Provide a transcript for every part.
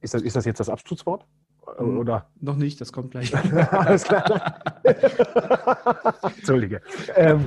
Ist das, ist das jetzt das Absturzwort? Hm, Oder? Noch nicht, das kommt gleich. Alles klar. Entschuldige. Ähm,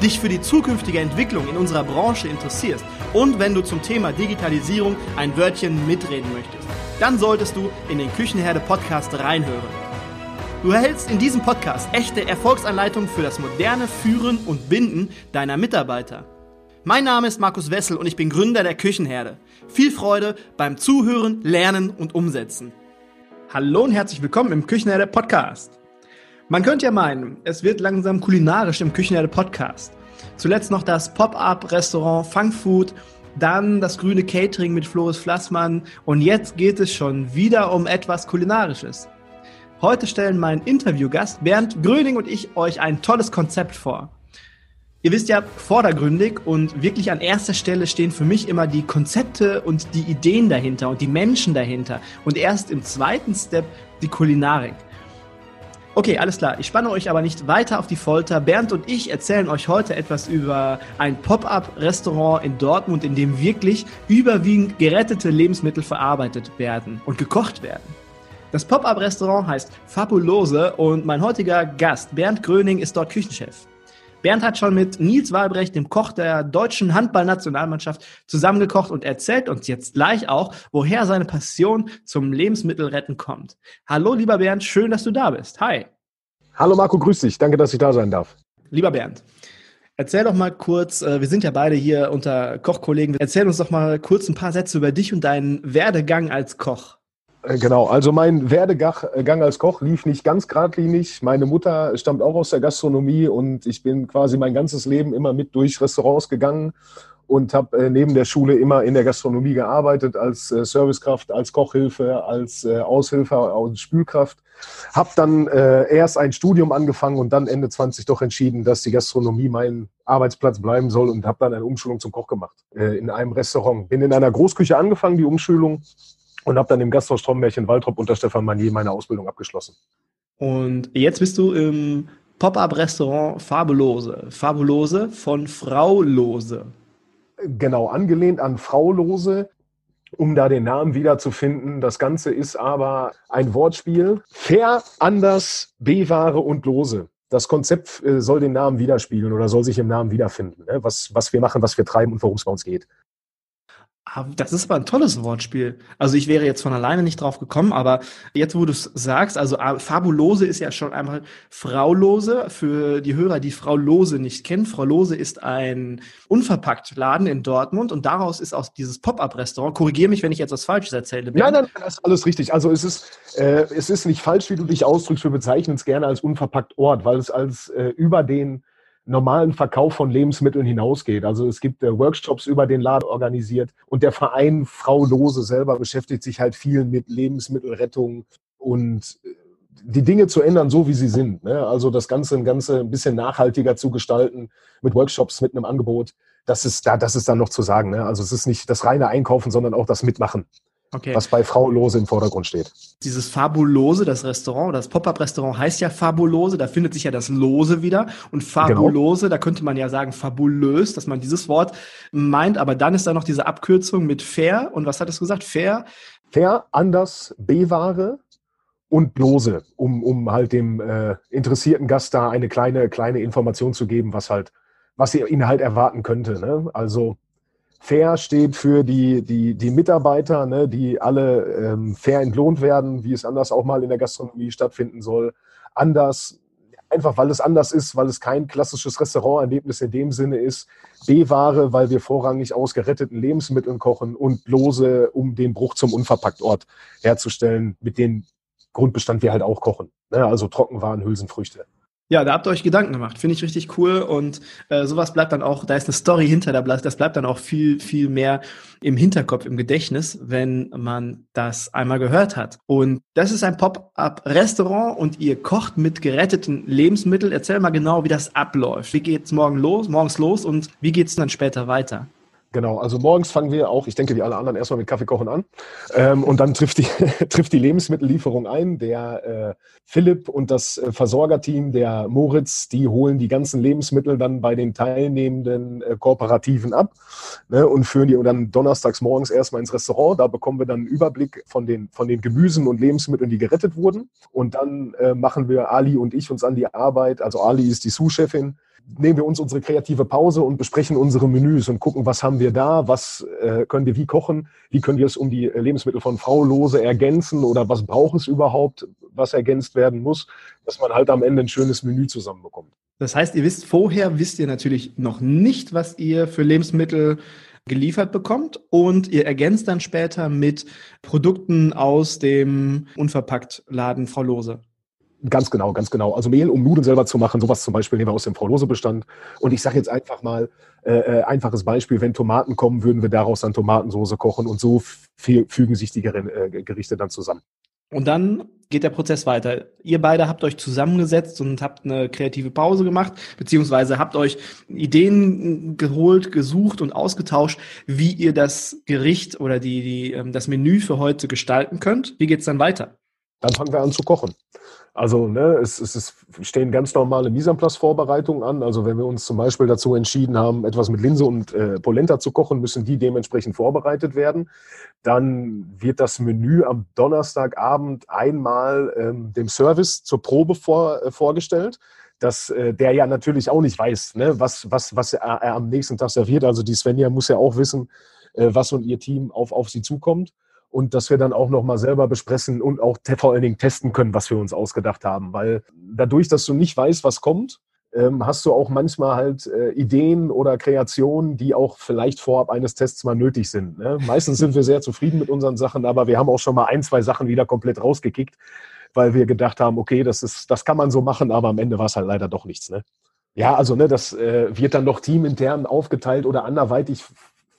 dich für die zukünftige Entwicklung in unserer Branche interessierst und wenn du zum Thema Digitalisierung ein Wörtchen mitreden möchtest, dann solltest du in den Küchenherde Podcast reinhören. Du erhältst in diesem Podcast echte Erfolgsanleitungen für das moderne Führen und Binden deiner Mitarbeiter. Mein Name ist Markus Wessel und ich bin Gründer der Küchenherde. Viel Freude beim Zuhören, Lernen und Umsetzen. Hallo und herzlich willkommen im Küchenherde Podcast. Man könnte ja meinen, es wird langsam kulinarisch im Küchenherde Podcast. Zuletzt noch das Pop-up-Restaurant Funkfood, dann das grüne Catering mit Floris Flassmann und jetzt geht es schon wieder um etwas Kulinarisches. Heute stellen mein Interviewgast Bernd Gröning und ich euch ein tolles Konzept vor. Ihr wisst ja, vordergründig und wirklich an erster Stelle stehen für mich immer die Konzepte und die Ideen dahinter und die Menschen dahinter und erst im zweiten Step die Kulinarik. Okay, alles klar. Ich spanne euch aber nicht weiter auf die Folter. Bernd und ich erzählen euch heute etwas über ein Pop-up-Restaurant in Dortmund, in dem wirklich überwiegend gerettete Lebensmittel verarbeitet werden und gekocht werden. Das Pop-up-Restaurant heißt Fabulose und mein heutiger Gast, Bernd Gröning, ist dort Küchenchef. Bernd hat schon mit Nils Wahlbrecht, dem Koch der deutschen Handballnationalmannschaft, zusammengekocht und erzählt uns jetzt gleich auch, woher seine Passion zum Lebensmittelretten kommt. Hallo, lieber Bernd, schön, dass du da bist. Hi. Hallo Marco, grüß dich. Danke, dass ich da sein darf. Lieber Bernd, erzähl doch mal kurz, äh, wir sind ja beide hier unter Kochkollegen, erzähl uns doch mal kurz ein paar Sätze über dich und deinen Werdegang als Koch. Äh, Genau, also mein Werdegang als Koch lief nicht ganz geradlinig. Meine Mutter stammt auch aus der Gastronomie und ich bin quasi mein ganzes Leben immer mit durch Restaurants gegangen und habe äh, neben der Schule immer in der Gastronomie gearbeitet, als äh, Servicekraft, als Kochhilfe, als äh, Aushilfe und Spülkraft. Habe dann äh, erst ein Studium angefangen und dann Ende 20 doch entschieden, dass die Gastronomie mein Arbeitsplatz bleiben soll und habe dann eine Umschulung zum Koch gemacht äh, in einem Restaurant. Bin in einer Großküche angefangen, die Umschulung, und habe dann im Gasthaus Stromberg in Waldrop unter Stefan Manier meine Ausbildung abgeschlossen. Und jetzt bist du im Pop-up-Restaurant Fabulose. Fabulose von Frau Lose. Genau, angelehnt an Frau Lose, um da den Namen wiederzufinden. Das Ganze ist aber ein Wortspiel. Fair, anders, B-Ware und Lose. Das Konzept äh, soll den Namen widerspiegeln oder soll sich im Namen wiederfinden, ne? was, was wir machen, was wir treiben und worum es bei uns geht. Ah, Das ist aber ein tolles Wortspiel. Also ich wäre jetzt von alleine nicht drauf gekommen, aber jetzt, wo du es sagst, also ah, Fabulose ist ja schon einmal Frau Lose. Für die Hörer, die Frau Lose nicht kennen, Frau Lose ist ein unverpackt Laden in Dortmund und daraus ist aus dieses Pop-up-Restaurant. Korrigiere mich, wenn ich jetzt was Falsches erzähle. Nein, nein, das ist alles richtig. Also es ist, äh, es ist nicht falsch, wie du dich ausdrückst. Wir bezeichnen es gerne als unverpackt Ort, weil es als äh, über den normalen Verkauf von Lebensmitteln hinausgeht. Also es gibt äh, Workshops über den Laden organisiert und der Verein Frau Lose selber beschäftigt sich halt viel mit Lebensmittelrettung und äh, die Dinge zu ändern, so wie sie sind. Ne? Also das Ganze, ein Ganze ein bisschen nachhaltiger zu gestalten mit Workshops, mit einem Angebot. Das ist da, das ist dann noch zu sagen. Ne? Also es ist nicht das reine Einkaufen, sondern auch das Mitmachen, Okay. was bei Frau Lose im Vordergrund steht. Dieses Fabulose, das Restaurant, das Pop-up-Restaurant heißt ja Fabulose, da findet sich ja das Lose wieder. Und Fabulose, da könnte man ja sagen fabulös, dass man dieses Wort meint, aber dann ist da noch diese Abkürzung mit fair. Und was hat es gesagt? Fair? Fair, anders, B-Ware und Lose, um, um halt dem äh, interessierten Gast da eine kleine, kleine Information zu geben, was halt, was ihr ihn halt erwarten könnte. Ne? Also fair steht für die, die, die Mitarbeiter, ne, die alle ähm, fair entlohnt werden, wie es anders auch mal in der Gastronomie stattfinden soll. Anders Einfach weil es anders ist, weil es kein klassisches Restauranterlebnis in dem Sinne ist. B-Ware, weil wir vorrangig aus geretteten Lebensmitteln kochen und Lose, um den Bruch zum Unverpacktort herzustellen, mit dem Grundbestand wir halt auch kochen. Ne? Also Trockenwaren, Hülsenfrüchte. Ja, da habt ihr euch Gedanken gemacht. Finde ich richtig cool. Und äh, sowas bleibt dann auch, da ist eine Story hinter, da bleibt, das bleibt dann auch viel, viel mehr im Hinterkopf, im Gedächtnis, wenn man das einmal gehört hat. Und das ist ein Pop-up-Restaurant und ihr kocht mit geretteten Lebensmitteln. Erzähl mal genau, wie das abläuft. Wie geht's morgen los, morgens los und wie geht's dann später weiter? Genau, also morgens fangen wir auch, ich denke wie alle anderen, erstmal mit Kaffee kochen an. Ähm, und dann trifft die, trifft die Lebensmittellieferung ein. Der äh, Philipp und das äh, Versorgerteam, der Moritz, die holen die ganzen Lebensmittel dann bei den teilnehmenden äh, Kooperativen ab ne, und führen die dann donnerstags morgens erstmal ins Restaurant. Da bekommen wir dann einen Überblick von den, von den Gemüsen und Lebensmitteln, die gerettet wurden. Und dann äh, machen wir Ali und ich uns an die Arbeit. Also Ali ist die Sous-Chefin nehmen wir uns unsere kreative Pause und besprechen unsere Menüs und gucken, was haben wir da, was äh, können wir wie kochen, wie können wir es um die Lebensmittel von Frau Lose ergänzen oder was braucht es überhaupt, was ergänzt werden muss, dass man halt am Ende ein schönes Menü zusammenbekommt. Das heißt, ihr wisst vorher, wisst ihr natürlich noch nicht, was ihr für Lebensmittel geliefert bekommt und ihr ergänzt dann später mit Produkten aus dem Unverpackt-Laden Frau Lose. Ganz genau, ganz genau. Also Mehl, um Nudeln selber zu machen, sowas zum Beispiel nehmen wir aus dem Frau-Lose-Bestand. Und ich sage jetzt einfach mal, äh, äh, einfaches Beispiel, wenn Tomaten kommen, würden wir daraus dann Tomatensoße kochen und so fügen sich die äh, Gerichte dann zusammen. Und dann geht der Prozess weiter. Ihr beide habt euch zusammengesetzt und habt eine kreative Pause gemacht, beziehungsweise habt euch Ideen geholt, gesucht und ausgetauscht, wie ihr das Gericht oder die, die, ähm, das Menü für heute gestalten könnt. Wie geht's dann weiter? Dann fangen wir an zu kochen. Also ne, es, es, es stehen ganz normale Mise en place Vorbereitungen an. Also wenn wir uns zum Beispiel dazu entschieden haben, etwas mit Linse und äh, Polenta zu kochen, müssen die dementsprechend vorbereitet werden. Dann wird das Menü am Donnerstagabend einmal ähm, dem Service zur Probe vor, äh, vorgestellt dass äh, der ja natürlich auch nicht weiß, ne, was, was, was er, er, am nächsten Tag serviert. Also die Svenja muss ja auch wissen, äh, was und ihr Team auf, auf sie zukommt und dass wir dann auch nochmal selber besprechen und auch vor allen Dingen testen können, was wir uns ausgedacht haben. Weil dadurch, dass du nicht weißt, was kommt, ähm, hast du auch manchmal halt äh, Ideen oder Kreationen, die auch vielleicht vorab eines Tests mal nötig sind. Ne? Meistens sind wir sehr zufrieden mit unseren Sachen, aber wir haben auch schon mal ein, zwei Sachen wieder komplett rausgekickt, weil wir gedacht haben, okay, das ist, das kann man so machen, aber am Ende war es halt leider doch nichts. Ne? Ja, also ne, das äh, wird dann noch teamintern aufgeteilt oder anderweitig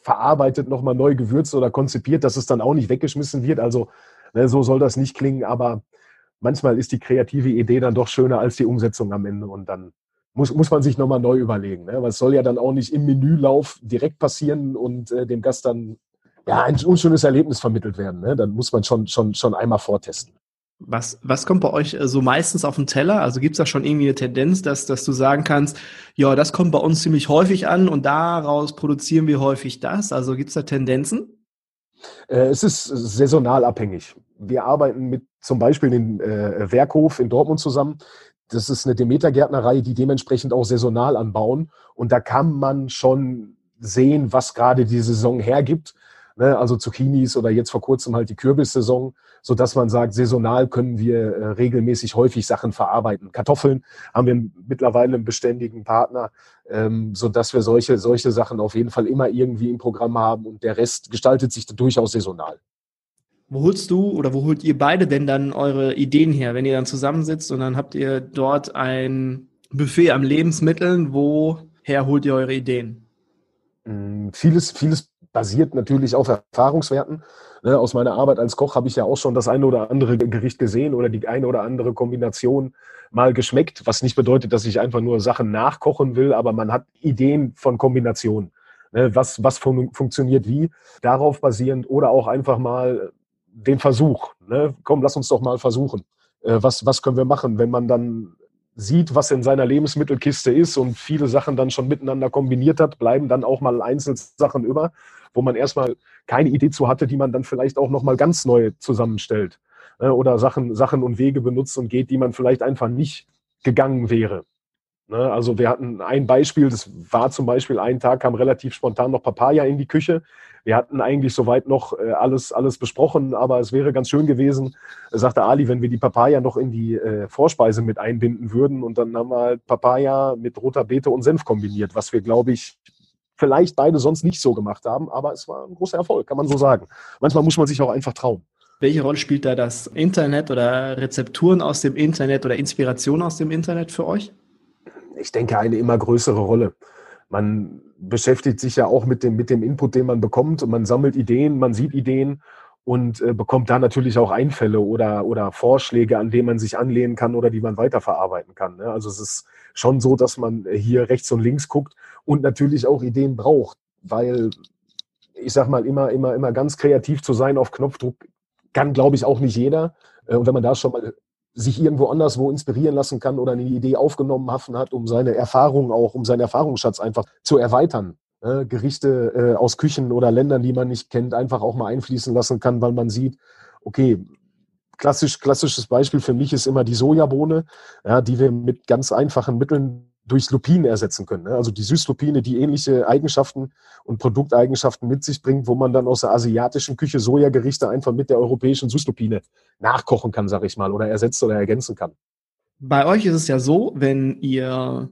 verarbeitet, nochmal neu gewürzt oder konzipiert, dass es dann auch nicht weggeschmissen wird. Also ne, so soll das nicht klingen, aber manchmal ist die kreative Idee dann doch schöner als die Umsetzung am Ende und dann muss, muss man sich nochmal neu überlegen. Ne? Weil es soll ja dann auch nicht im Menülauf direkt passieren und äh, dem Gast dann ja, ein unschönes Erlebnis vermittelt werden. Ne? Dann muss man schon, schon, schon einmal vortesten. Was, was kommt bei euch äh, so meistens auf den Teller? Also gibt es da schon irgendwie eine Tendenz, dass, dass du sagen kannst, ja, das kommt bei uns ziemlich häufig an und daraus produzieren wir häufig das? Also gibt es da Tendenzen? Äh, es ist saisonal abhängig. Wir arbeiten mit zum Beispiel dem äh, Werkhof in Dortmund zusammen. Das ist eine Demeter-Gärtnerei, die dementsprechend auch saisonal anbauen. Und da kann man schon sehen, was gerade die Saison hergibt ne, also Zucchinis oder jetzt vor kurzem halt die Kürbissaison, so dass man sagt, saisonal können wir äh, regelmäßig häufig Sachen verarbeiten. Kartoffeln haben wir mittlerweile einen beständigen Partner, ähm, so dass wir solche, solche Sachen auf jeden Fall immer irgendwie im Programm haben und der Rest gestaltet sich durchaus saisonal. Wo holst du oder wo holt ihr beide denn dann eure Ideen her, wenn ihr dann zusammensitzt und dann habt ihr dort ein Buffet an Lebensmitteln, woher holt ihr eure Ideen? Mm, vieles, vieles basiert natürlich auf Erfahrungswerten. Ne, aus meiner Arbeit als Koch habe ich ja auch schon das eine oder andere Gericht gesehen oder die eine oder andere Kombination mal geschmeckt, was nicht bedeutet, dass ich einfach nur Sachen nachkochen will, aber man hat Ideen von Kombinationen. Ne, was, was fun funktioniert wie, darauf basierend oder auch einfach mal den Versuch. Ne? Komm, lass uns doch mal versuchen. Äh, was, was können wir machen, wenn man dann sieht, was in seiner Lebensmittelkiste ist und viele Sachen dann schon miteinander kombiniert hat, bleiben dann auch mal Einzelsachen über, wo man erstmal keine Idee zu hatte, die man dann vielleicht auch nochmal ganz neu zusammenstellt. Ne, oder Sachen, Sachen und Wege benutzt und geht, die man vielleicht einfach nicht gegangen wäre. Ne, also wir hatten ein Beispiel, das war zum Beispiel, einen Tag kam relativ spontan noch Papaya in die Küche. wir hatten eigentlich soweit noch äh, alles, alles besprochen, aber es wäre ganz schön gewesen, sagte Ali, wenn wir die Papaya noch in die äh, Vorspeise mit einbinden würden. Und dann haben wir halt Papaya mit roter Beete und Senf kombiniert, was wir, glaube ich, vielleicht beide sonst nicht so gemacht haben. Aber es war ein großer Erfolg, kann man so sagen. Manchmal muss man sich auch einfach trauen. Welche Rolle spielt da das Internet oder Rezepturen aus dem Internet oder Inspiration aus dem Internet für euch? Ich denke, eine immer größere Rolle. Man beschäftigt sich ja auch mit dem, mit dem Input, den man bekommt und man sammelt Ideen, man sieht Ideen und äh, bekommt da natürlich auch Einfälle oder, oder Vorschläge, an denen man sich anlehnen kann oder die man weiterverarbeiten kann. Ne? Also es ist schon so, dass man hier rechts und links guckt und natürlich auch Ideen braucht, weil ich sag mal, immer, immer, immer ganz kreativ zu sein auf Knopfdruck kann, glaube ich, auch nicht jeder. Äh, und wenn man da schon mal sich irgendwo anderswo inspirieren lassen kann oder eine Idee aufgenommen hat, um seine Erfahrung auch, um seinen Erfahrungsschatz einfach zu erweitern. Äh, Gerichte äh, aus Küchen oder Ländern, die man nicht kennt, einfach auch mal einfließen lassen kann, weil man sieht, okay, klassisch, klassisches Beispiel für mich ist immer die Sojabohne, ja, die wir mit ganz einfachen Mitteln durch Lupinen ersetzen können. Ne? Also die Süßlupine, die ähnliche Eigenschaften und Produkteigenschaften mit sich bringt, wo man dann aus der asiatischen Küche Sojagerichte einfach mit der europäischen Süßlupine nachkochen kann, sag ich mal, oder ersetzen oder ergänzen kann. Bei euch ist es ja so, wenn ihr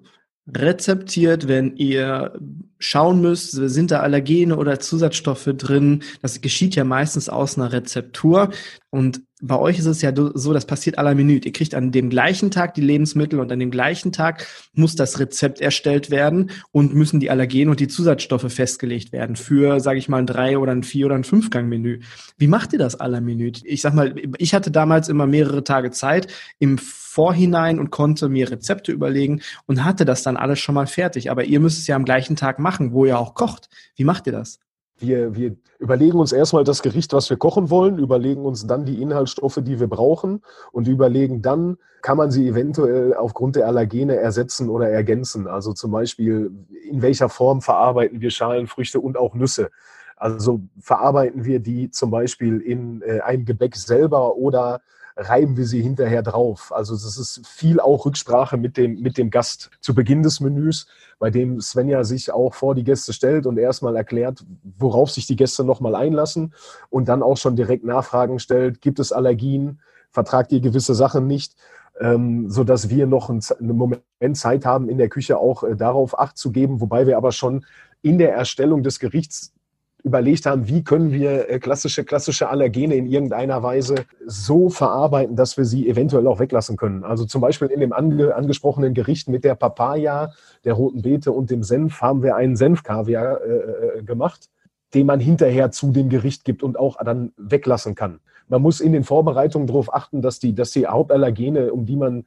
rezeptiert, wenn ihr schauen müsst, sind da Allergene oder Zusatzstoffe drin. Das geschieht ja meistens aus einer Rezeptur. Und bei euch ist es ja so, das passiert aller Minute. Ihr kriegt an dem gleichen Tag die Lebensmittel und an dem gleichen Tag muss das Rezept erstellt werden und müssen die Allergene und die Zusatzstoffe festgelegt werden für, sage ich mal, ein drei oder ein vier oder ein Fünfgang-Menü. Wie macht ihr das aller Minute? Ich sag mal, ich hatte damals immer mehrere Tage Zeit im Vorhinein und konnte mir Rezepte überlegen und hatte das dann alles schon mal fertig. Aber ihr müsst es ja am gleichen Tag machen, wo ihr auch kocht. Wie macht ihr das? Wir, wir überlegen uns erstmal das Gericht, was wir kochen wollen, überlegen uns dann die Inhaltsstoffe, die wir brauchen und überlegen dann, kann man sie eventuell aufgrund der Allergene ersetzen oder ergänzen. Also zum Beispiel, in welcher Form verarbeiten wir Schalenfrüchte und auch Nüsse. Also verarbeiten wir die zum Beispiel in äh, einem Gebäck selber oder reiben wir sie hinterher drauf. Also das ist viel auch Rücksprache mit dem, mit dem Gast zu Beginn des Menüs, bei dem Svenja sich auch vor die Gäste stellt und erstmal erklärt, worauf sich die Gäste nochmal einlassen und dann auch schon direkt Nachfragen stellt, gibt es Allergien, vertragt ihr gewisse Sachen nicht, ähm, sodass wir noch einen, einen Moment Zeit haben, in der Küche auch äh, darauf Acht zu geben, wobei wir aber schon in der Erstellung des Gerichts überlegt haben, wie können wir äh, klassische, klassische Allergene in irgendeiner Weise so verarbeiten, dass wir sie eventuell auch weglassen können. Also zum Beispiel in dem ange, angesprochenen Gericht mit der Papaya, der roten Beete und dem Senf haben wir einen Senfkaviar äh, äh, gemacht, den man hinterher zu dem Gericht gibt und auch dann weglassen kann. Man muss in den Vorbereitungen darauf achten, dass die, dass die Hauptallergene, um die man,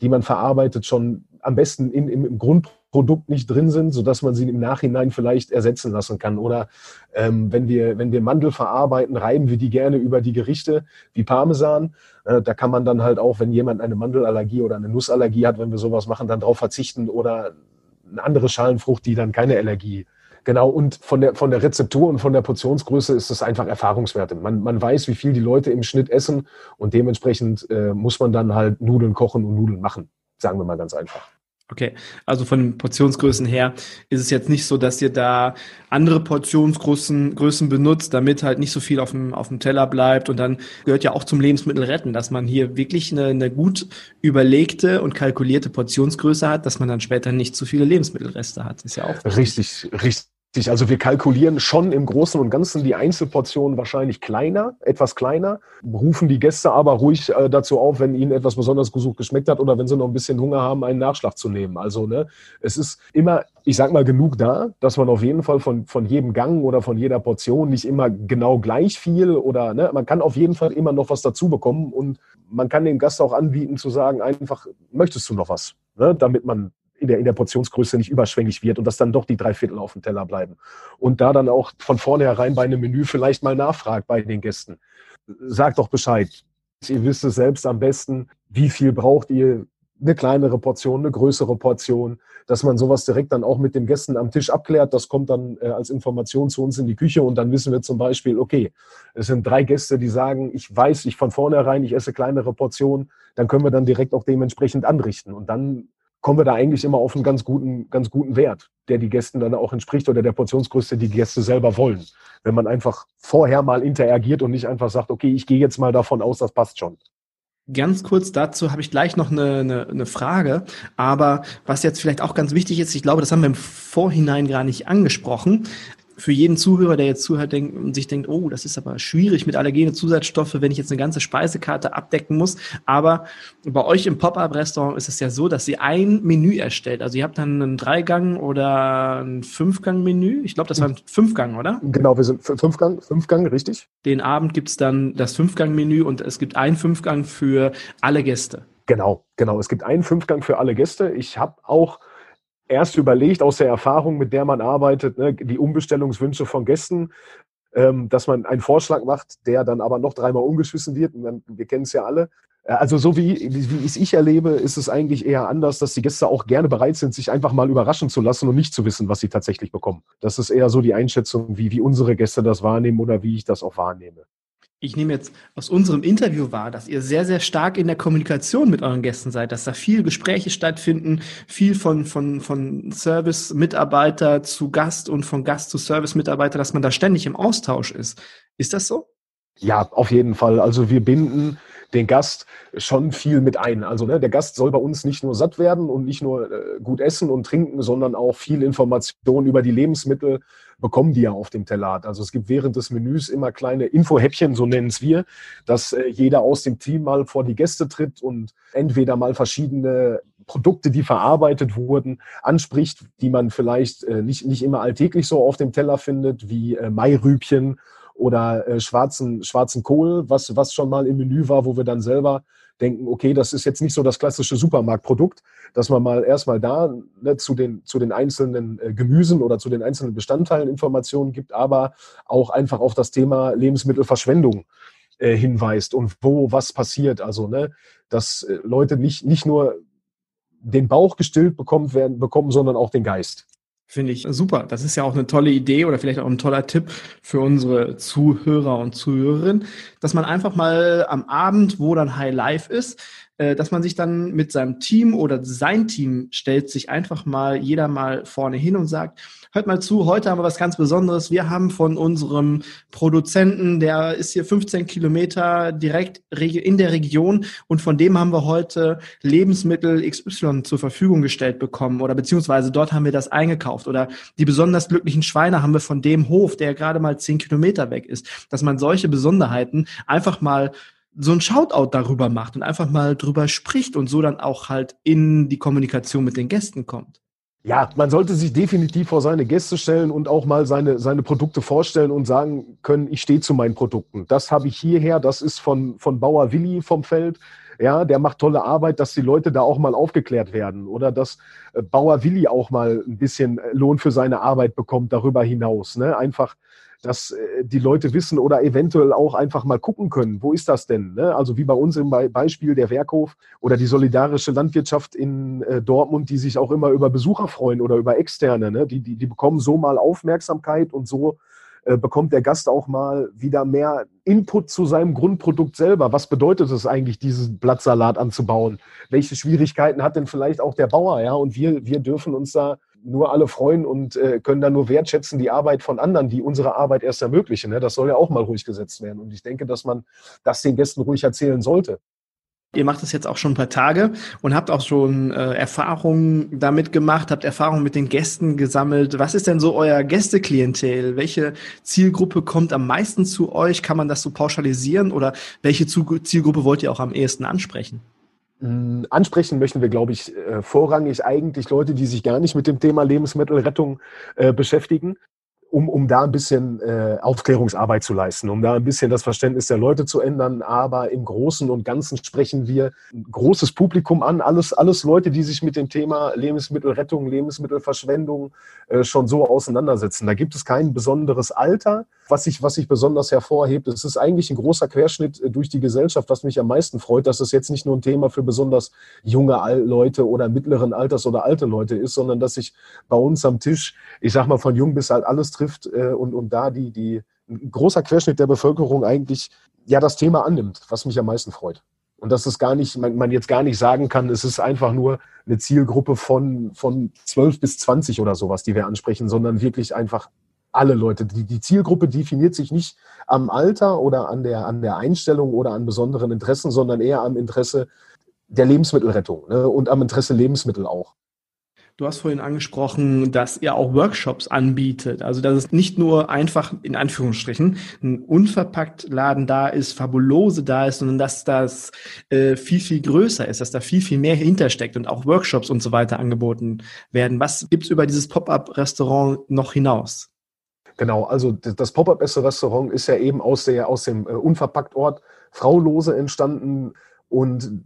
die man verarbeitet, schon am besten in, im, im Grundprodukt nicht drin sind, sodass man sie im Nachhinein vielleicht ersetzen lassen kann. Oder ähm, wenn, wir, wenn wir Mandel verarbeiten, reiben wir die gerne über die Gerichte wie Parmesan. Äh, da kann man dann halt auch, wenn jemand eine Mandelallergie oder eine Nussallergie hat, wenn wir sowas machen, dann darauf verzichten oder eine andere Schalenfrucht, die dann keine Allergie Genau, und von der, von der Rezeptur und von der Portionsgröße ist es einfach Erfahrungswerte. Man, man weiß, wie viel die Leute im Schnitt essen und dementsprechend äh, muss man dann halt Nudeln kochen und Nudeln machen. Sagen wir mal ganz einfach. Okay, also von den Portionsgrößen her ist es jetzt nicht so, dass ihr da andere Portionsgrößen Größen benutzt, damit halt nicht so viel auf dem, auf dem Teller bleibt. Und dann gehört ja auch zum Lebensmittel retten, dass man hier wirklich eine, eine gut überlegte und kalkulierte Portionsgröße hat, dass man dann später nicht zu viele Lebensmittelreste hat. Ist ja auch richtig, richtig also wir kalkulieren schon im Großen und Ganzen die Einzelportionen wahrscheinlich kleiner, etwas kleiner, rufen die Gäste aber ruhig äh, dazu auf, wenn ihnen etwas besonders gut geschmeckt hat oder wenn sie noch ein bisschen Hunger haben, einen Nachschlag zu nehmen. Also ne, es ist immer, ich sag mal, genug da, dass man auf jeden Fall von, von jedem Gang oder von jeder Portion nicht immer genau gleich viel oder ne, man kann auf jeden Fall immer noch was dazu bekommen und man kann dem Gast auch anbieten zu sagen, einfach, möchtest du noch was? Ne, damit man in der, in der Portionsgröße nicht überschwänglich wird und dass dann doch die drei Viertel auf dem Teller bleiben. Und da dann auch von vornherein bei einem Menü vielleicht mal nachfragt bei den Gästen. Sagt doch Bescheid. Ihr wisst es selbst am besten, wie viel braucht ihr, eine kleinere Portion, eine größere Portion, dass man sowas direkt dann auch mit den Gästen am Tisch abklärt. Das kommt dann äh, als Information zu uns in die Küche und dann wissen wir zum Beispiel, okay, es sind drei Gäste, die sagen, ich weiß, ich von vornherein, ich esse kleinere Portionen, dann können wir dann direkt auch dementsprechend anrichten. Und dann kommen wir da eigentlich immer auf einen ganz guten, ganz guten Wert, der die Gästen dann auch entspricht oder der Portionsgröße, die die Gäste selber wollen. Wenn man einfach vorher mal interagiert und nicht einfach sagt, okay, ich gehe jetzt mal davon aus, das passt schon. Ganz kurz dazu habe ich gleich noch eine, eine, eine Frage. Aber was jetzt vielleicht auch ganz wichtig ist, ich glaube, das haben wir im Vorhinein gar nicht angesprochen für jeden Zuhörer, der jetzt zuhört denk, und sich denkt, oh, das ist aber schwierig mit allergene Zusatzstoffe, wenn ich jetzt eine ganze Speisekarte abdecken muss. Aber bei euch im Pop-Up-Restaurant ist es ja so, dass ihr ein Menü erstellt. Also ihr habt dann einen Dreigang oder ein Fünfgang-Menü. Ich glaube, das war ein Fünfgang, oder? Genau, wir sind Fünfgang, Fünfgang, richtig. Den Abend gibt es dann das Fünfgang-Menü und es gibt einen Fünfgang für alle Gäste. Genau, genau. Es gibt einen Fünfgang für alle Gäste. Ich habe auch erst überlegt, aus der Erfahrung, mit der man arbeitet, ne, die Umbestellungswünsche von Gästen, ähm, dass man einen Vorschlag macht, der dann aber noch dreimal umgeschissen wird. Dann, wir kennen es ja alle. Äh, also so wie, wie es ich erlebe, ist es eigentlich eher anders, dass die Gäste auch gerne bereit sind, sich einfach mal überraschen zu lassen und nicht zu wissen, was sie tatsächlich bekommen. Das ist eher so die Einschätzung, wie, wie unsere Gäste das wahrnehmen oder wie ich das auch wahrnehme ich nehme jetzt aus unserem Interview wahr, dass ihr sehr, sehr stark in der Kommunikation mit euren Gästen seid, dass da viel Gespräche stattfinden, viel von, von, von Service-Mitarbeiter zu Gast und von Gast zu Service-Mitarbeiter, dass man da ständig im Austausch ist. Ist das so? Ja, auf jeden Fall. Also wir binden den Gast schon viel mit ein. Also ne, der Gast soll bei uns nicht nur satt werden und nicht nur äh, gut essen und trinken, sondern auch viel Information über die Lebensmittel bekommen, die er auf dem Teller hat. Also es gibt während des Menüs immer kleine Infohäppchen, so nennen es wir, dass äh, jeder aus dem Team mal vor die Gäste tritt und entweder mal verschiedene Produkte, die verarbeitet wurden, anspricht, die man vielleicht äh, nicht, nicht immer alltäglich so auf dem Teller findet, wie äh, Mairübchen oder äh, schwarzen, schwarzen Kohl, was, was schon mal im Menü war, wo wir dann selber denken, okay, das ist jetzt nicht so das klassische Supermarktprodukt, dass man mal erstmal da ne, zu, den, zu den einzelnen äh, Gemüsen oder zu den einzelnen Bestandteilen Informationen gibt, aber auch einfach auf das Thema Lebensmittelverschwendung äh, hinweist und wo was passiert. Also, ne, dass äh, Leute nicht, nicht nur den Bauch gestillt bekommen, werden, bekommen, sondern auch den Geist. Finde ich super. Das ist ja auch eine tolle Idee oder vielleicht auch ein toller Tipp für unsere Zuhörer und Zuhörerinnen, dass man einfach mal am Abend, wo dann High Life ist, äh, dass man sich dann mit seinem Team oder sein Team stellt sich einfach mal jeder mal vorne hin und sagt, hört mal zu, heute haben wir was ganz Besonderes. Wir haben von unserem Produzenten, der ist hier 15 Kilometer direkt in der Region und von dem haben wir heute Lebensmittel XY zur Verfügung gestellt bekommen oder beziehungsweise dort haben wir das eingekauft oder die besonders glücklichen Schweine haben wir von dem Hof, der gerade mal 10 Kilometer weg ist. Dass man solche Besonderheiten einfach mal so ein Shoutout darüber macht und einfach mal drüber spricht und so dann auch halt in die Kommunikation mit den Gästen kommt. Ja, man sollte sich definitiv vor seine Gäste stellen und auch mal seine, seine Produkte vorstellen und sagen können, ich stehe zu meinen Produkten. Das habe ich hierher, das ist von, von Bauer Willi vom Feld. Ja, der macht tolle Arbeit, dass die Leute da auch mal aufgeklärt werden oder dass äh, Bauer Willi auch mal ein bisschen Lohn für seine Arbeit bekommt darüber hinaus. Ne? Einfach dass äh, die Leute wissen oder eventuell auch einfach mal gucken können, wo ist das denn? Ne? Also wie bei uns im Beispiel der Werkhof oder die solidarische Landwirtschaft in äh, Dortmund, die sich auch immer über Besucher freuen oder über Externe. Ne? Die, die, die bekommen so mal Aufmerksamkeit und so äh, bekommt der Gast auch mal wieder mehr Input zu seinem Grundprodukt selber. Was bedeutet es eigentlich, diesen Blattsalat anzubauen? Welche Schwierigkeiten hat denn vielleicht auch der Bauer? Ja, und wir, wir dürfen uns da nur alle freuen und äh, können dann nur wertschätzen die Arbeit von anderen, die unsere Arbeit erst ermöglichen. Ne? Das soll ja auch mal ruhig gesetzt werden. Und ich denke, dass man das den Gästen ruhig erzählen sollte. Ihr macht das jetzt auch schon ein paar Tage und habt auch schon äh, Erfahrungen damit gemacht, habt Erfahrungen mit den Gästen gesammelt. Was ist denn so euer Gästeklientel? Welche Zielgruppe kommt am meisten zu euch? Kann man das so pauschalisieren oder welche Zielgruppe wollt ihr auch am ehesten ansprechen? Ansprechen möchten wir, glaube ich, äh, vorrangig eigentlich Leute, die sich gar nicht mit dem Thema Lebensmittelrettung äh, beschäftigen, um, um da ein bisschen äh, Aufklärungsarbeit zu leisten, um da ein bisschen das Verständnis der Leute zu ändern. Aber im Großen und Ganzen sprechen wir ein großes Publikum an. Alles, alles Leute, die sich mit dem Thema Lebensmittelrettung, Lebensmittelverschwendung schon so auseinandersetzen. Da gibt es kein besonderes Alter. Was sich, was sich besonders hervorhebt, es ist eigentlich ein großer Querschnitt äh, durch die Gesellschaft, was mich am meisten freut, dass es jetzt nicht nur ein Thema für besonders junge Leute oder mittleren Alters oder alte Leute ist, sondern dass sich bei uns am Tisch, ich sag mal von jung bis alt alles trifft äh, und, und da die, die, ein großer Querschnitt der Bevölkerung eigentlich ja das Thema annimmt, was mich am meisten freut. Und dass es gar nicht, man, man jetzt gar nicht sagen kann, es ist einfach nur eine Zielgruppe von, von 12 bis 20 oder sowas, die wir ansprechen, sondern wirklich einfach alle Leute. Die, die Zielgruppe definiert sich nicht am Alter oder an der, an der Einstellung oder an besonderen Interessen, sondern eher am Interesse der Lebensmittelrettung ne, und am Interesse Lebensmittel auch. Du hast vorhin angesprochen, dass ihr auch Workshops anbietet. Also, dass es nicht nur einfach, in Anführungsstrichen, ein unverpackt Laden da ist, Fabulose da ist, sondern dass das äh, viel, viel größer ist, dass da viel, viel mehr hintersteckt und auch Workshops und so weiter angeboten werden. Was gibt's über dieses Pop-up-Restaurant noch hinaus? Genau, also das Pop-up-Restaurant ist ja eben aus, der, aus dem äh, Unverpackt-Ort Fraulose entstanden. Und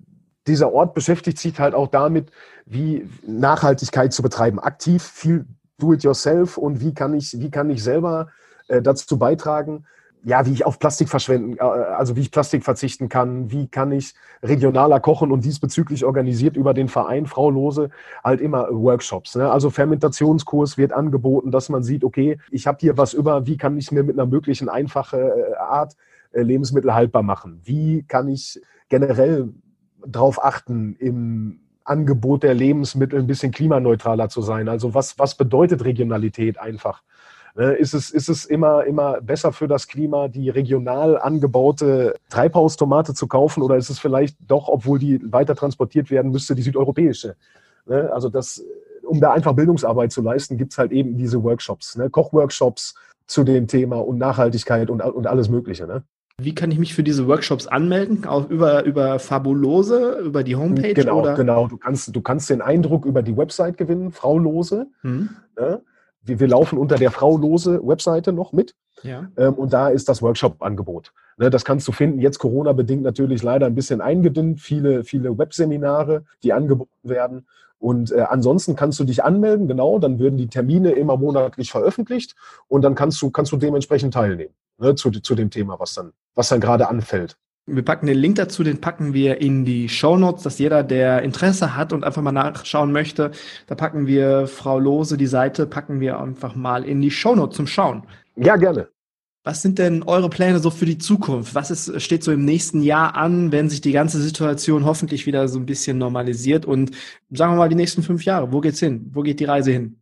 dieser Ort beschäftigt sich halt auch damit, wie Nachhaltigkeit zu betreiben, aktiv viel Do-it-yourself und wie kann ich, wie kann ich selber äh, dazu beitragen, ja, wie ich auf Plastik verschwenden, äh, also wie ich Plastik verzichten kann, wie kann ich regionaler kochen und diesbezüglich organisiert über den Verein Frau Lose halt immer Workshops. Ne? Also Fermentationskurs wird angeboten, dass man sieht, okay, ich habe hier was über, wie kann ich mir mit einer möglichen einfachen äh, Art äh, Lebensmittel haltbar machen? Wie kann ich generell darauf achten, im Angebot der Lebensmittel ein bisschen klimaneutraler zu sein? Also was, was bedeutet Regionalität einfach? Ne, ist es, ist es immer, immer besser für das Klima, die regional angebaute Treibhaustomate zu kaufen oder ist es vielleicht doch, obwohl die weiter transportiert werden müsste, die südeuropäische? Ne, also das, um da einfach Bildungsarbeit zu leisten, gibt es halt eben diese Workshops, ne? Kochworkshops zu dem Thema und Nachhaltigkeit und, und alles Mögliche. Ne? Wie kann ich mich für diese Workshops anmelden? Auch über, über Fabulose, über die Homepage? Genau, oder? genau. Du kannst, du kannst den Eindruck über die Website gewinnen, Frau Lose. Mhm. Ja? Wir, wir, laufen unter der Frau Lose Webseite noch mit. Ja. Ähm, und da ist das Workshop-Angebot. Ne, das kannst du finden. Jetzt Corona-bedingt natürlich leider ein bisschen eingedünnt. Viele, viele Webseminare, die angeboten werden. Und äh, ansonsten kannst du dich anmelden, genau, dann würden die Termine immer monatlich veröffentlicht und dann kannst du, kannst du dementsprechend teilnehmen ne, zu, zu dem Thema, was dann, was dann gerade anfällt. Wir packen den Link dazu, den packen wir in die Show Notes, dass jeder, der Interesse hat und einfach mal nachschauen möchte, da packen wir Frau Lose, die Seite packen wir einfach mal in die Show Notes zum Schauen. Ja, gerne. Was sind denn eure Pläne so für die Zukunft? Was ist, steht so im nächsten Jahr an, wenn sich die ganze Situation hoffentlich wieder so ein bisschen normalisiert? Und sagen wir mal die nächsten fünf Jahre, wo geht's hin? Wo geht die Reise hin?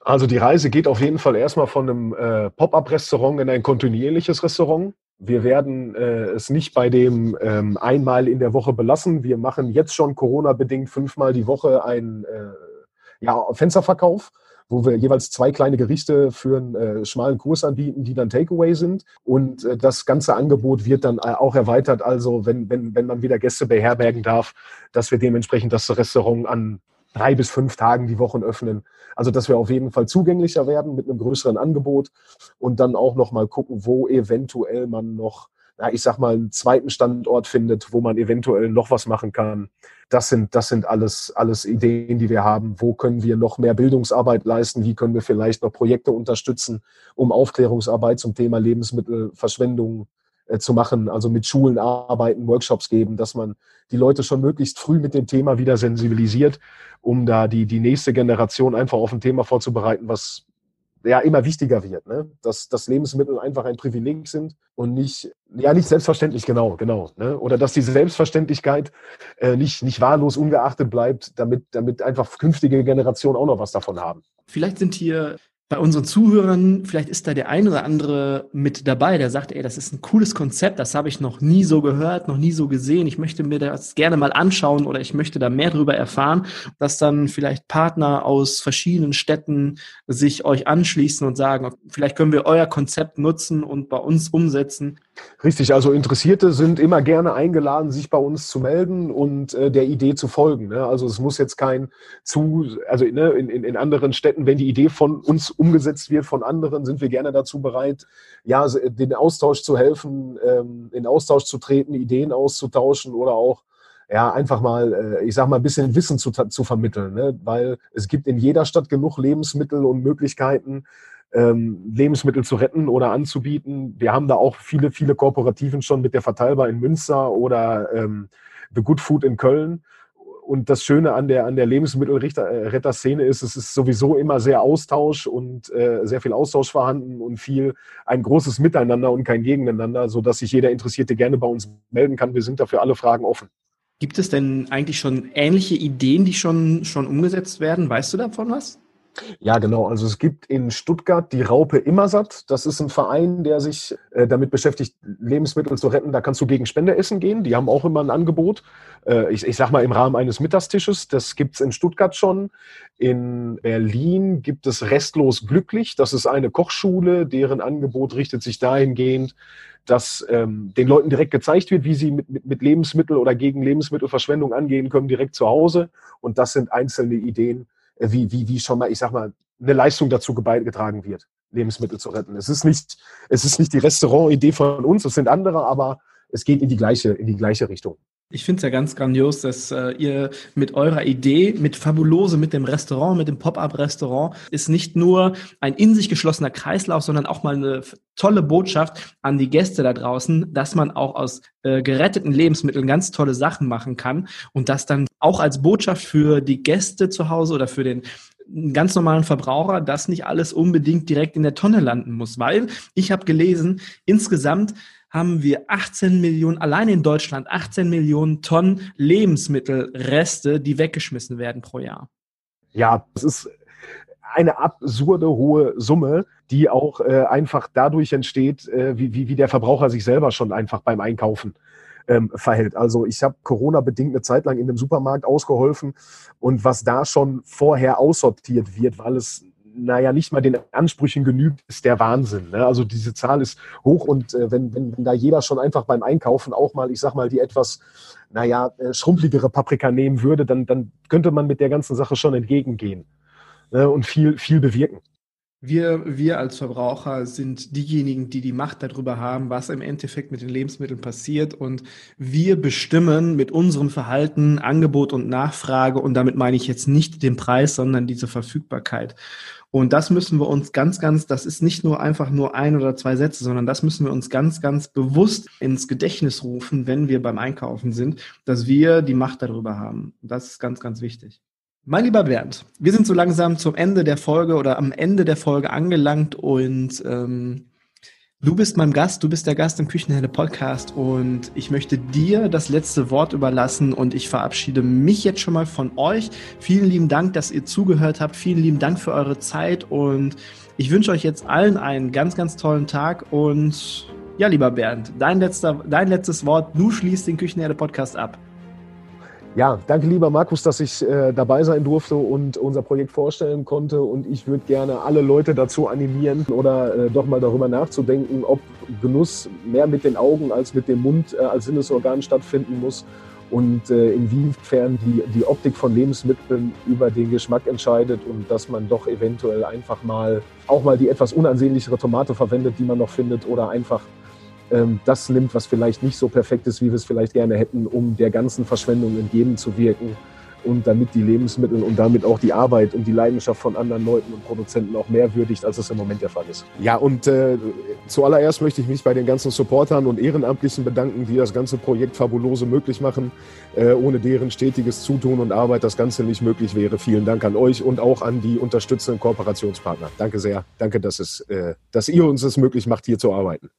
Also die Reise geht auf jeden Fall erstmal von einem äh, Pop-up-Restaurant in ein kontinuierliches Restaurant. Wir werden äh, es nicht bei dem ähm, einmal in der Woche belassen. Wir machen jetzt schon Corona-bedingt fünfmal die Woche einen äh, ja, Fensterverkauf wo wir jeweils zwei kleine Gerichte für einen äh, schmalen Kurs anbieten, die dann Takeaway sind. Und äh, das ganze Angebot wird dann äh, auch erweitert. Also wenn, wenn, wenn man wieder Gäste beherbergen darf, dass wir dementsprechend das Restaurant an drei bis fünf Tagen die Wochen öffnen. Also dass wir auf jeden Fall zugänglicher werden mit einem größeren Angebot und dann auch noch mal gucken, wo eventuell man noch ja, ich sag mal, einen zweiten Standort findet, wo man eventuell noch was machen kann. Das sind, das sind alles, alles Ideen, die wir haben. Wo können wir noch mehr Bildungsarbeit leisten? Wie können wir vielleicht noch Projekte unterstützen, um Aufklärungsarbeit zum Thema Lebensmittelverschwendung zu machen? Also mit Schulen arbeiten, Workshops geben, dass man die Leute schon möglichst früh mit dem Thema wieder sensibilisiert, um da die, die nächste Generation einfach auf ein Thema vorzubereiten, was ja immer wichtiger wird, ne? dass, dass Lebensmittel einfach ein Privileg sind und nicht, ja, nicht selbstverständlich, genau, genau. Ne? Oder dass diese Selbstverständlichkeit äh, nicht, nicht wahllos ungeachtet bleibt, damit, damit einfach künftige Generationen auch noch was davon haben. Vielleicht sind hier bei unseren Zuhörern, vielleicht ist da der ein oder andere mit dabei, der sagt, ey, das ist ein cooles Konzept, das habe ich noch nie so gehört, noch nie so gesehen. Ich möchte mir das gerne mal anschauen oder ich möchte da mehr darüber erfahren, dass dann vielleicht Partner aus verschiedenen Städten sich euch anschließen und sagen, vielleicht können wir euer Konzept nutzen und bei uns umsetzen. Richtig, also Interessierte sind immer gerne eingeladen, sich bei uns zu melden und äh, der Idee zu folgen. Ne? Also es muss jetzt kein zu, also ne, in, in, in anderen Städten, wenn die Idee von uns umgesetzt wird von anderen, sind wir gerne dazu bereit, ja, den Austausch zu helfen, ähm, in Austausch zu treten, Ideen auszutauschen oder auch ja, einfach mal, äh, ich sag mal, ein bisschen Wissen zu, zu vermitteln, ne? weil es gibt in jeder Stadt genug Lebensmittel und Möglichkeiten, ähm, Lebensmittel zu retten oder anzubieten. Wir haben da auch viele, viele Kooperativen schon mit der Verteilbar in Münster oder ähm, The Good Food in Köln. Und das Schöne an der, an der Lebensmittelretter-Szene ist, es ist sowieso immer sehr Austausch und äh, sehr viel Austausch vorhanden und viel ein großes Miteinander und kein Gegeneinander, sodass sich jeder Interessierte gerne bei uns melden kann. Wir sind dafür alle Fragen offen. Gibt es denn eigentlich schon ähnliche Ideen, die schon, schon umgesetzt werden? Weißt du davon was? Ja, genau. Also es gibt in Stuttgart die Raupe Immersatt. Das ist ein Verein, der sich äh, damit beschäftigt, Lebensmittel zu retten. Da kannst du gegen Spende essen gehen. Die haben auch immer ein Angebot. Äh, ich, ich sag mal im Rahmen eines Mittagstisches. Das gibt's in Stuttgart schon. In Berlin gibt es Restlos Glücklich. Das ist eine Kochschule, deren Angebot richtet sich dahingehend, dass ähm, den Leuten direkt gezeigt wird, wie sie mit, mit, mit Lebensmittel oder gegen Lebensmittelverschwendung angehen können, direkt zu Hause. Und das sind einzelne Ideen, wie, wie, wie schon mal, ich sag mal, eine Leistung dazu beigetragen wird, Lebensmittel zu retten. Es ist nicht, es ist nicht die Restaurant-Idee von uns, es sind andere, aber es geht in die gleiche, in die gleiche Richtung. Ich finde es ja ganz grandios, dass äh, ihr mit eurer Idee, mit Fabulose, mit dem Restaurant, mit dem Pop-up-Restaurant, ist nicht nur ein in sich geschlossener Kreislauf, sondern auch mal eine tolle Botschaft an die Gäste da draußen, dass man auch aus äh, geretteten Lebensmitteln ganz tolle Sachen machen kann und das dann auch als Botschaft für die Gäste zu Hause oder für den ganz normalen Verbraucher, dass nicht alles unbedingt direkt in der Tonne landen muss, weil ich habe gelesen, insgesamt haben wir 18 Millionen, allein in Deutschland 18 Millionen Tonnen Lebensmittelreste, die weggeschmissen werden pro Jahr. Ja, das ist eine absurde hohe Summe, die auch äh, einfach dadurch entsteht, äh, wie, wie, wie der Verbraucher sich selber schon einfach beim Einkaufen ähm, verhält. Also ich habe Corona-bedingt eine Zeit lang in dem Supermarkt ausgeholfen und was da schon vorher aussortiert wird, weil es naja, nicht mal den Ansprüchen genügt, ist der Wahnsinn. Ne? Also diese Zahl ist hoch und äh, wenn, wenn, wenn da jeder schon einfach beim Einkaufen auch mal, ich sag mal, die etwas, naja, äh, schrumpfligere Paprika nehmen würde, dann, dann könnte man mit der ganzen Sache schon entgegengehen ne? und viel, viel bewirken. Wir, wir als Verbraucher sind diejenigen, die die Macht darüber haben, was im Endeffekt mit den Lebensmitteln passiert. Und wir bestimmen mit unserem Verhalten Angebot und Nachfrage. Und damit meine ich jetzt nicht den Preis, sondern diese Verfügbarkeit. Und das müssen wir uns ganz, ganz, das ist nicht nur einfach nur ein oder zwei Sätze, sondern das müssen wir uns ganz, ganz bewusst ins Gedächtnis rufen, wenn wir beim Einkaufen sind, dass wir die Macht darüber haben. Das ist ganz, ganz wichtig. Mein lieber Bernd, wir sind so langsam zum Ende der Folge oder am Ende der Folge angelangt und ähm, Du bist mein Gast, du bist der Gast im Küchenhelle Podcast und ich möchte dir das letzte Wort überlassen und ich verabschiede mich jetzt schon mal von euch. Vielen lieben Dank, dass ihr zugehört habt. Vielen lieben Dank für eure Zeit und ich wünsche euch jetzt allen einen ganz, ganz tollen Tag und ja, lieber Bernd, dein letzter, dein letztes Wort. Du schließt den Küchenherde Podcast ab. Ja, danke lieber Markus, dass ich äh, dabei sein durfte und unser Projekt vorstellen konnte. Und ich würde gerne alle Leute dazu animieren oder äh, doch mal darüber nachzudenken, ob Genuss mehr mit den Augen als mit dem Mund äh, als Sinnesorgan stattfinden muss und äh, inwiefern die, die Optik von Lebensmitteln über den Geschmack entscheidet und dass man doch eventuell einfach mal auch mal die etwas unansehnlichere Tomate verwendet, die man noch findet oder einfach das nimmt, was vielleicht nicht so perfekt ist, wie wir es vielleicht gerne hätten, um der ganzen Verschwendung entgegenzuwirken und damit die Lebensmittel und damit auch die Arbeit und die Leidenschaft von anderen Leuten und Produzenten auch mehr würdigt, als es im Moment der Fall ist. Ja, und äh, zuallererst möchte ich mich bei den ganzen Supportern und Ehrenamtlichen bedanken, die das ganze Projekt Fabulose möglich machen, äh, ohne deren stetiges Zutun und Arbeit das Ganze nicht möglich wäre. Vielen Dank an euch und auch an die unterstützenden Kooperationspartner. Danke sehr. Danke, dass, es, äh, dass ihr uns es möglich macht, hier zu arbeiten.